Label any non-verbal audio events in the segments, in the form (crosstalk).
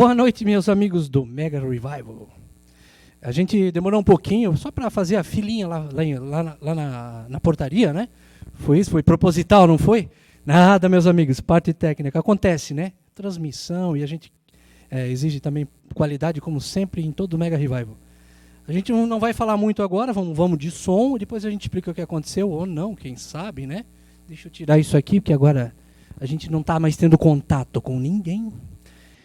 Boa noite, meus amigos do Mega Revival. A gente demorou um pouquinho só para fazer a filinha lá, lá, lá, lá na, na, portaria, né? Foi isso? Foi proposital, não foi? Nada, meus amigos, parte técnica. Acontece, né? Transmissão e a gente é, exige também qualidade, como sempre, em todo o Mega Revival. A gente não vai falar muito agora, vamos, vamos de som, depois a gente explica o que aconteceu ou não, quem sabe, né? Deixa eu tirar isso aqui, porque agora a gente não está mais tendo contato com ninguém.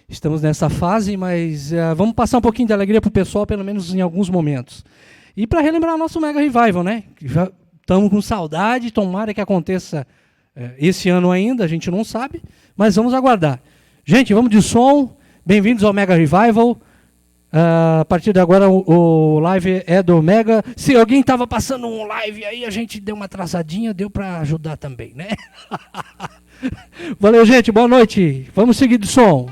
Estamos nessa fase, mas uh, vamos passar um pouquinho de alegria para o pessoal, pelo menos em alguns momentos. E para relembrar nosso Mega Revival, né? Já estamos com saudade, tomara que aconteça uh, esse ano ainda, a gente não sabe, mas vamos aguardar. Gente, vamos de som. Bem-vindos ao Mega Revival. Uh, a partir de agora o, o, live é do Mega. Se alguém estava passando um live aí, a gente deu uma atrasadinha, deu para ajudar também, né? (laughs) Valeu, gente. Boa noite. Vamos seguir de som.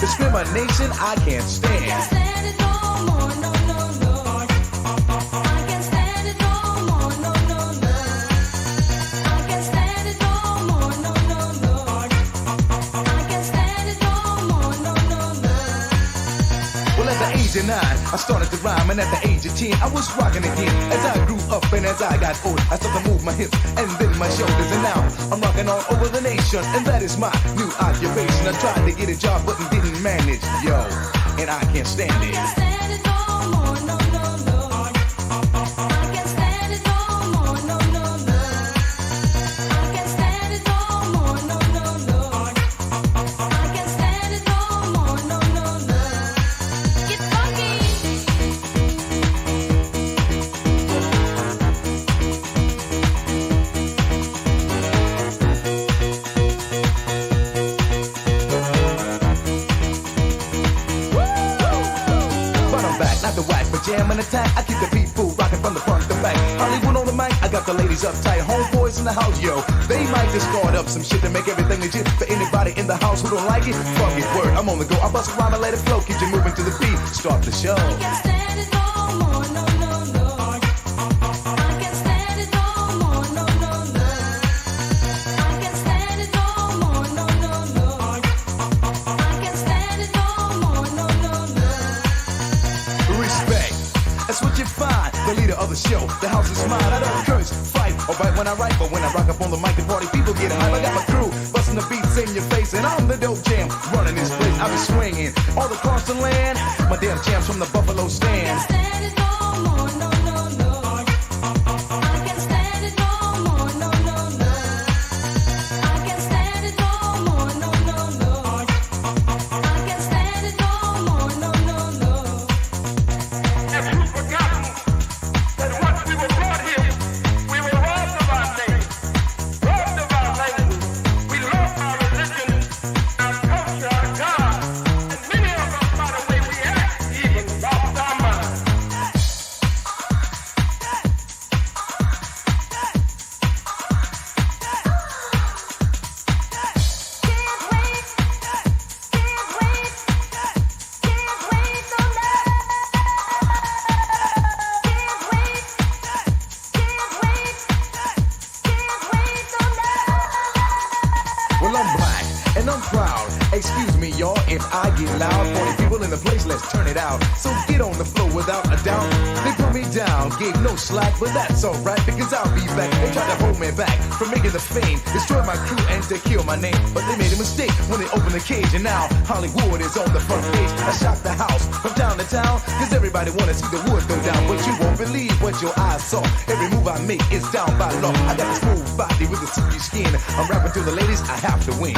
discrimination I can't stand. I can't stand it no more, no, no, no. I can't stand it no more, no, no, no. I can't stand it no more, no, no, no. I can't stand it no more, no, no, no. Well, at the age of nine, I started to rhyme, and at the age of ten, I was rocking again. And as I got old. I started to move my hips and then my shoulders, and now I'm rocking all over the nation, and that is my new occupation. I tried to get a job, but didn't manage, yo, and I can't stand it. for anybody in the house who don't like it. Fuck it, word, I'm on the go. I bust around and let it flow. Keep you moving to the beat. Start the show. What? cage and now Hollywood is on the front page. I shot the house from town to town, cause everybody wanna see the wood go down. But you won't believe what your eyes saw. Every move I make is down by law. I got a smooth body with a silky skin. I'm rapping to the ladies, I have to win.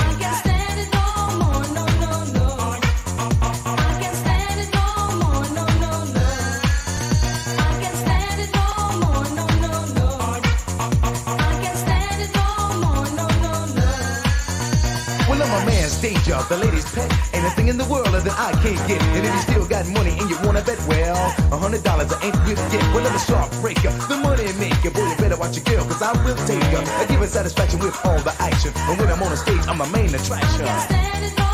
the lady's pet. Ain't a thing in the world that I can't get. And if you still got money and you wanna bet, well, a hundred dollars I ain't gonna get. Well, I'm a sharp breaker, the money maker. Boy, you better watch your girl, cause I will take her. I give her satisfaction with all the action. And when I'm on the stage, I'm a main attraction.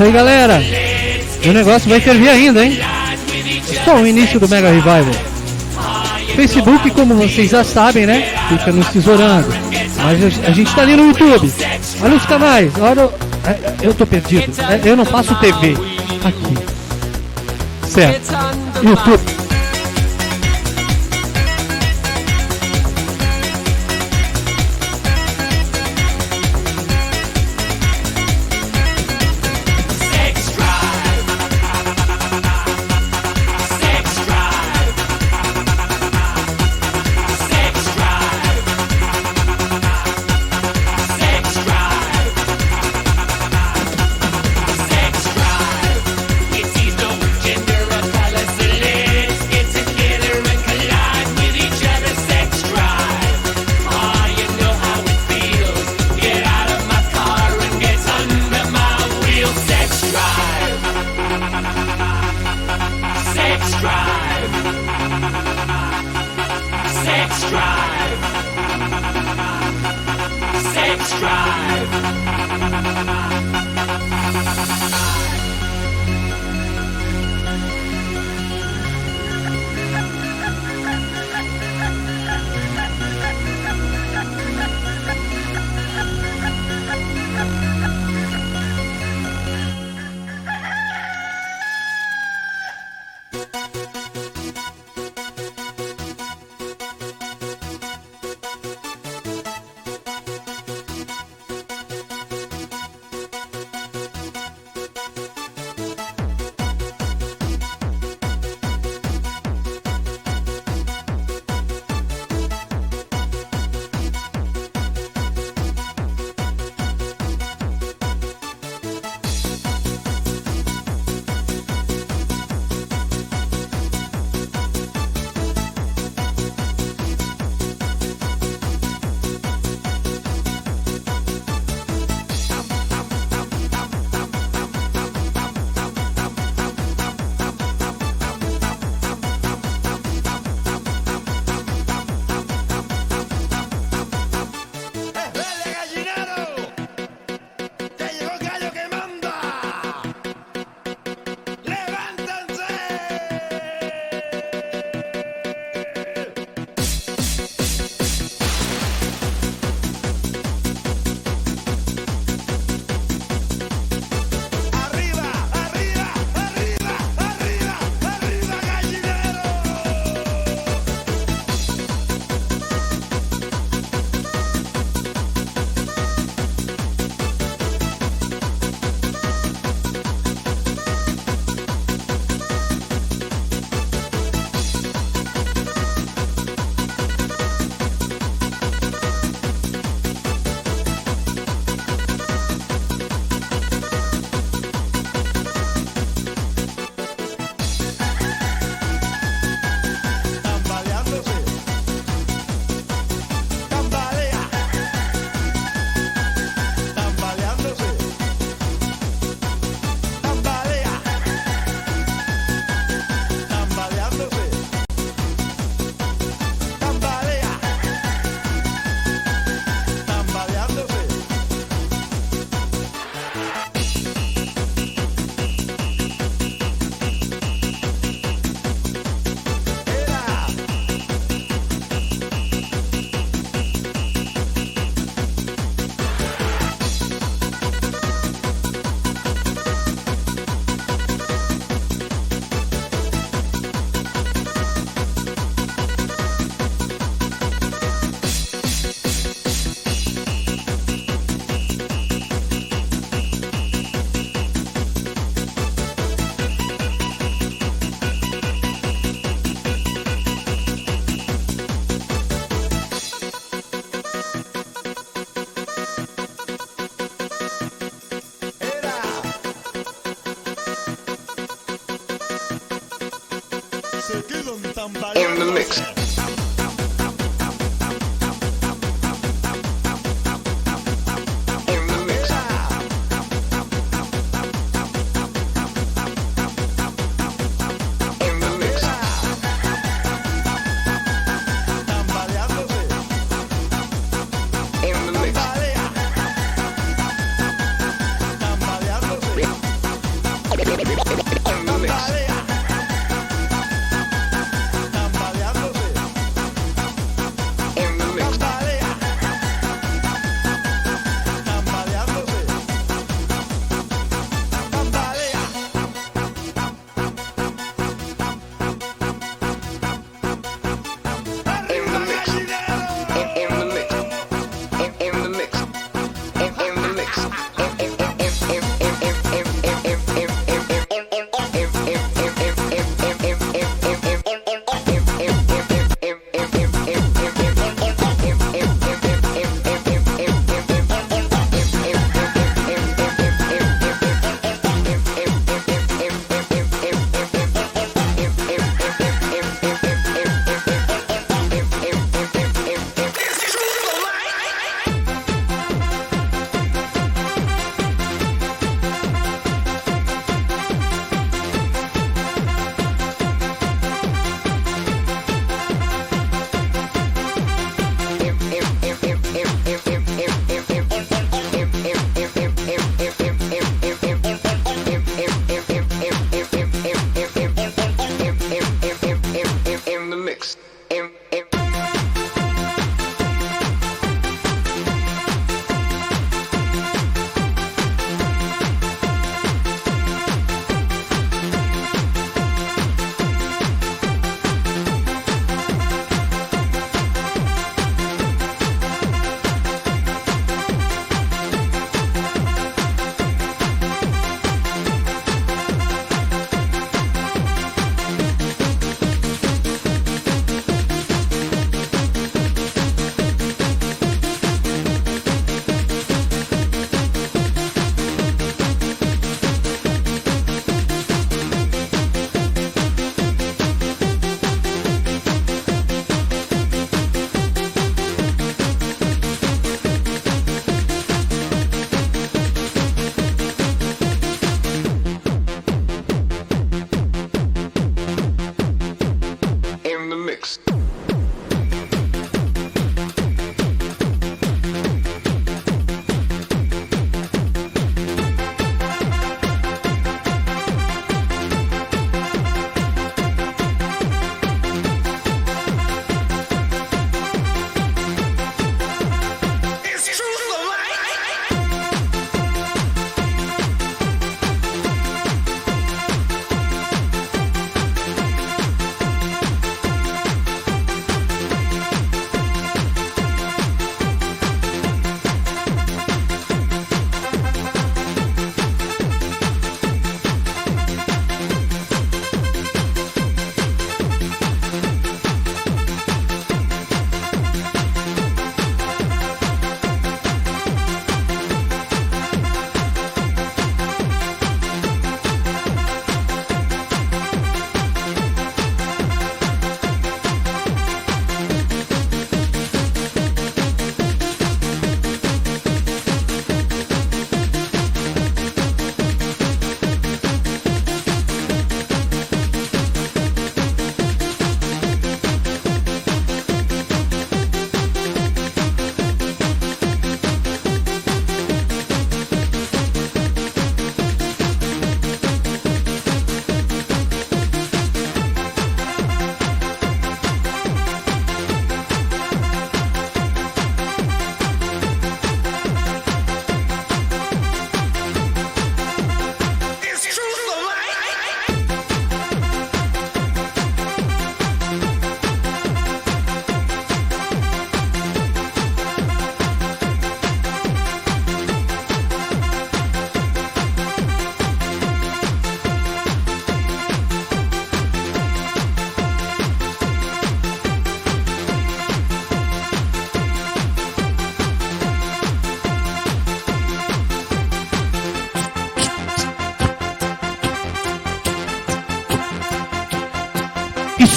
isso aí, galera. O negócio vai servir ainda, hein? É só o início do Mega Revival. Facebook, como vocês já sabem, né? Fica nos tesourando. Mas a gente tá ali no YouTube. Olha os canais. Olha. É, eu tô perdido. É, eu não faço TV. Aqui. Certo. YouTube.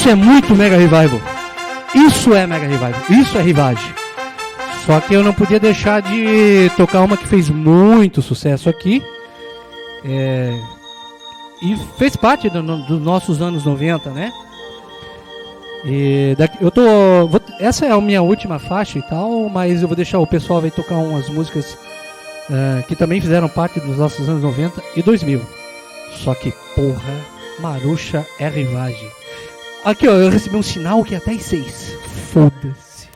Isso é muito Mega Revival. Isso é Mega Revival. Isso é Rivage. Só que eu não podia deixar de tocar uma que fez muito sucesso aqui. É, e fez parte do- dos nossos anos 90, né? E daqui- eu tô. vou- essa é a minha última faixa e tal, mas eu vou deixar o pessoal vai tocar umas músicas eh, que também fizeram parte dos nossos anos 90 e 2000. Só que, porra, Marucha é rivagem. Aqui, ó, eu recebi um sinal que é até às 6. Foda-se.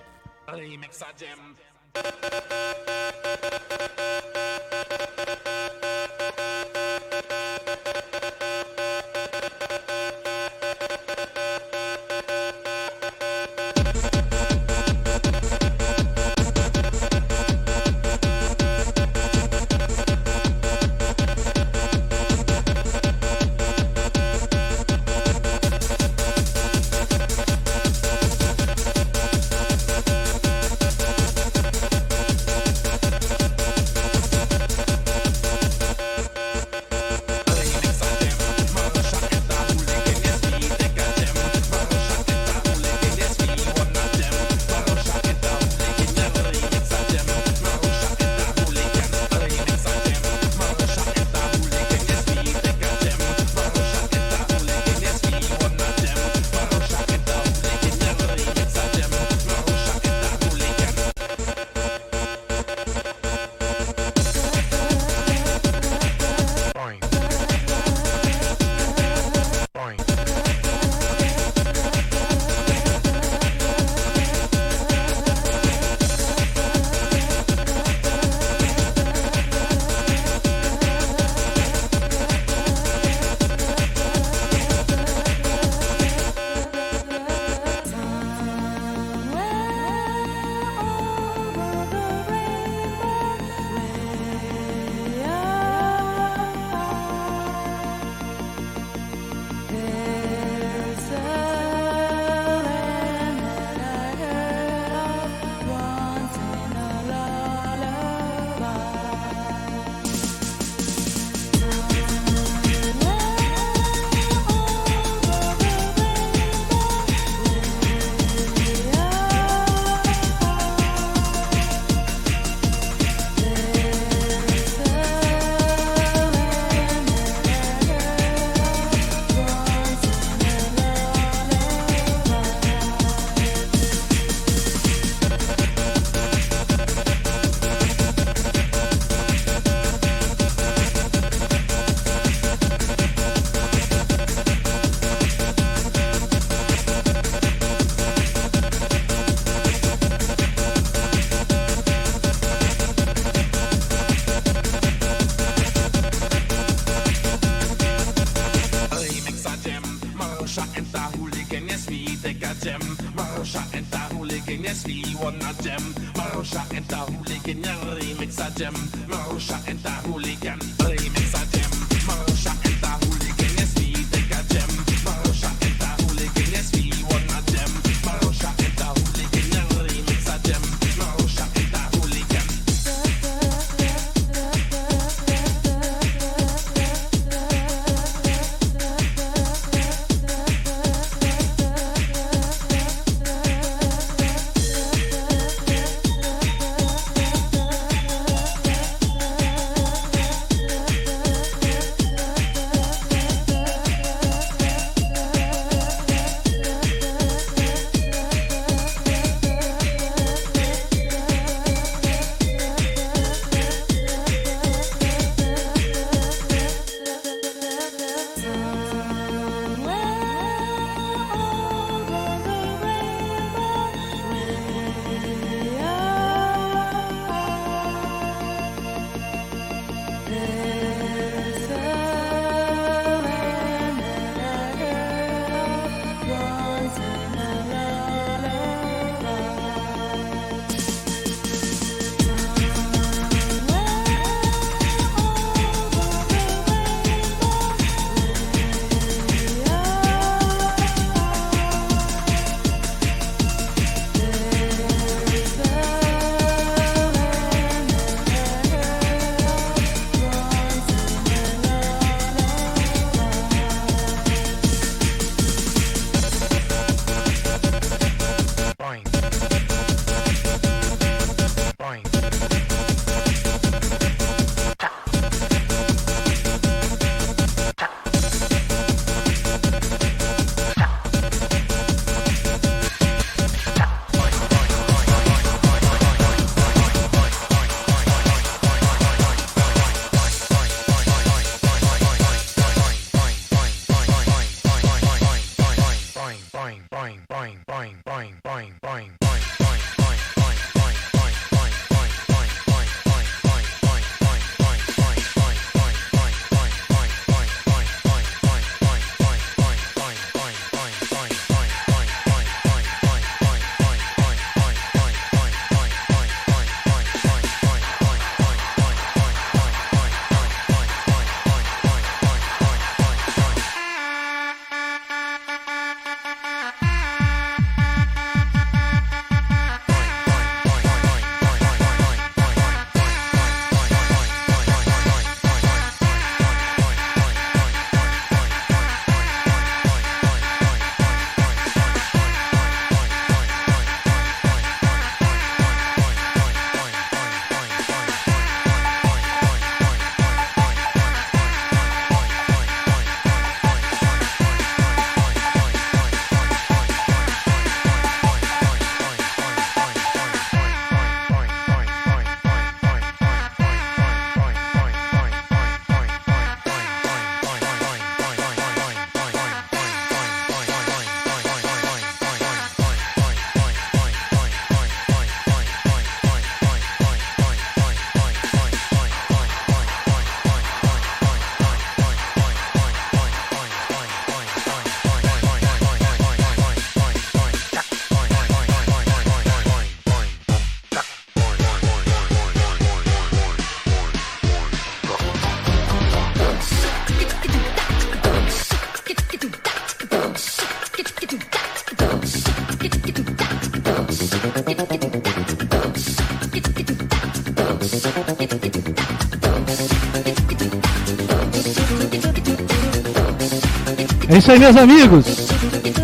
Isso aí, meus amigos.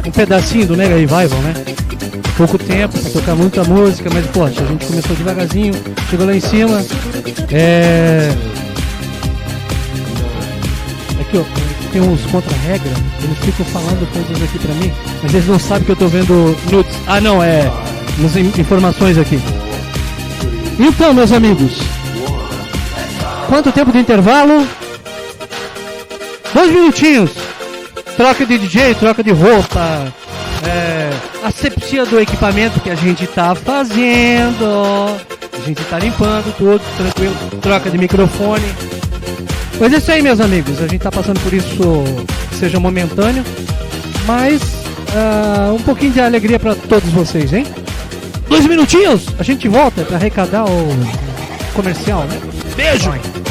Um pedacinho do Mega Revival, né? Pouco tempo pra tocar muita música, mas poxa, a gente começou devagarzinho, chegou lá em cima. É. Aqui, ó, tem uns contra-regra, eles ficam falando coisas aqui pra mim, mas eles não sabem que eu tô vendo nudes. Ah, não, é. In- informações aqui. Então, meus amigos, quanto tempo de intervalo? Dois minutinhos. Troca de DJ, troca de roupa, é, asepsia do equipamento que a gente tá fazendo. A gente tá limpando tudo, tranquilo. Troca de microfone. Pois é isso aí, meus amigos. A gente tá passando por isso que seja momentâneo, mas ah, um pouquinho de alegria para todos vocês, hein? Dois minutinhos, a gente volta para arrecadar o comercial, né? Beijo!